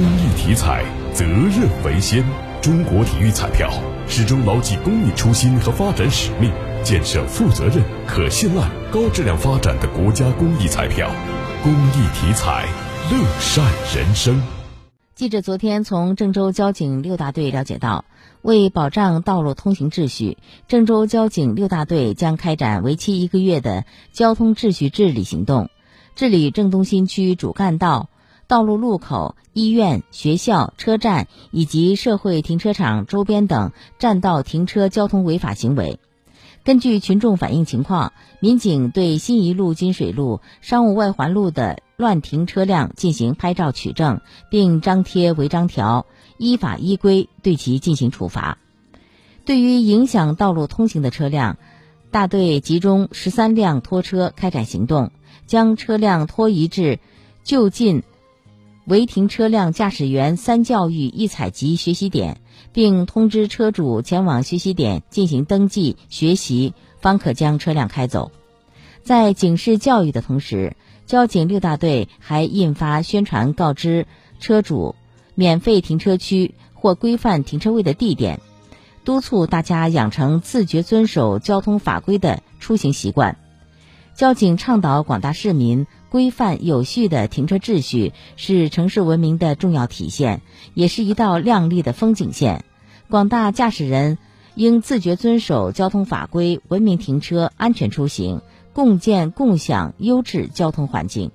公益体彩，责任为先。中国体育彩票始终牢记公益初心和发展使命，建设负责任、可信赖、高质量发展的国家公益彩票。公益体彩，乐善人生。记者昨天从郑州交警六大队了解到，为保障道路通行秩序，郑州交警六大队将开展为期一个月的交通秩序治理行动，治理郑东新区主干道、道路路口、医院、学校、车站以及社会停车场周边等占道停车交通违法行为。根据群众反映情况，民警对新一路金水路、商务外环路的乱停车辆进行拍照取证，并张贴违章条，依法依规对其进行处罚。对于影响道路通行的车辆，大队集中十三辆拖车开展行动，将车辆拖移至就近违停车辆驾驶员三教育一采集学习点。并通知车主前往学习点进行登记学习，方可将车辆开走。在警示教育的同时，交警六大队还印发宣传告知车主免费停车区或规范停车位的地点，督促大家养成自觉遵守交通法规的出行习惯。交警倡导广大市民规范有序的停车秩序，是城市文明的重要体现，也是一道亮丽的风景线。广大驾驶人应自觉遵守交通法规，文明停车，安全出行，共建共享优质交通环境。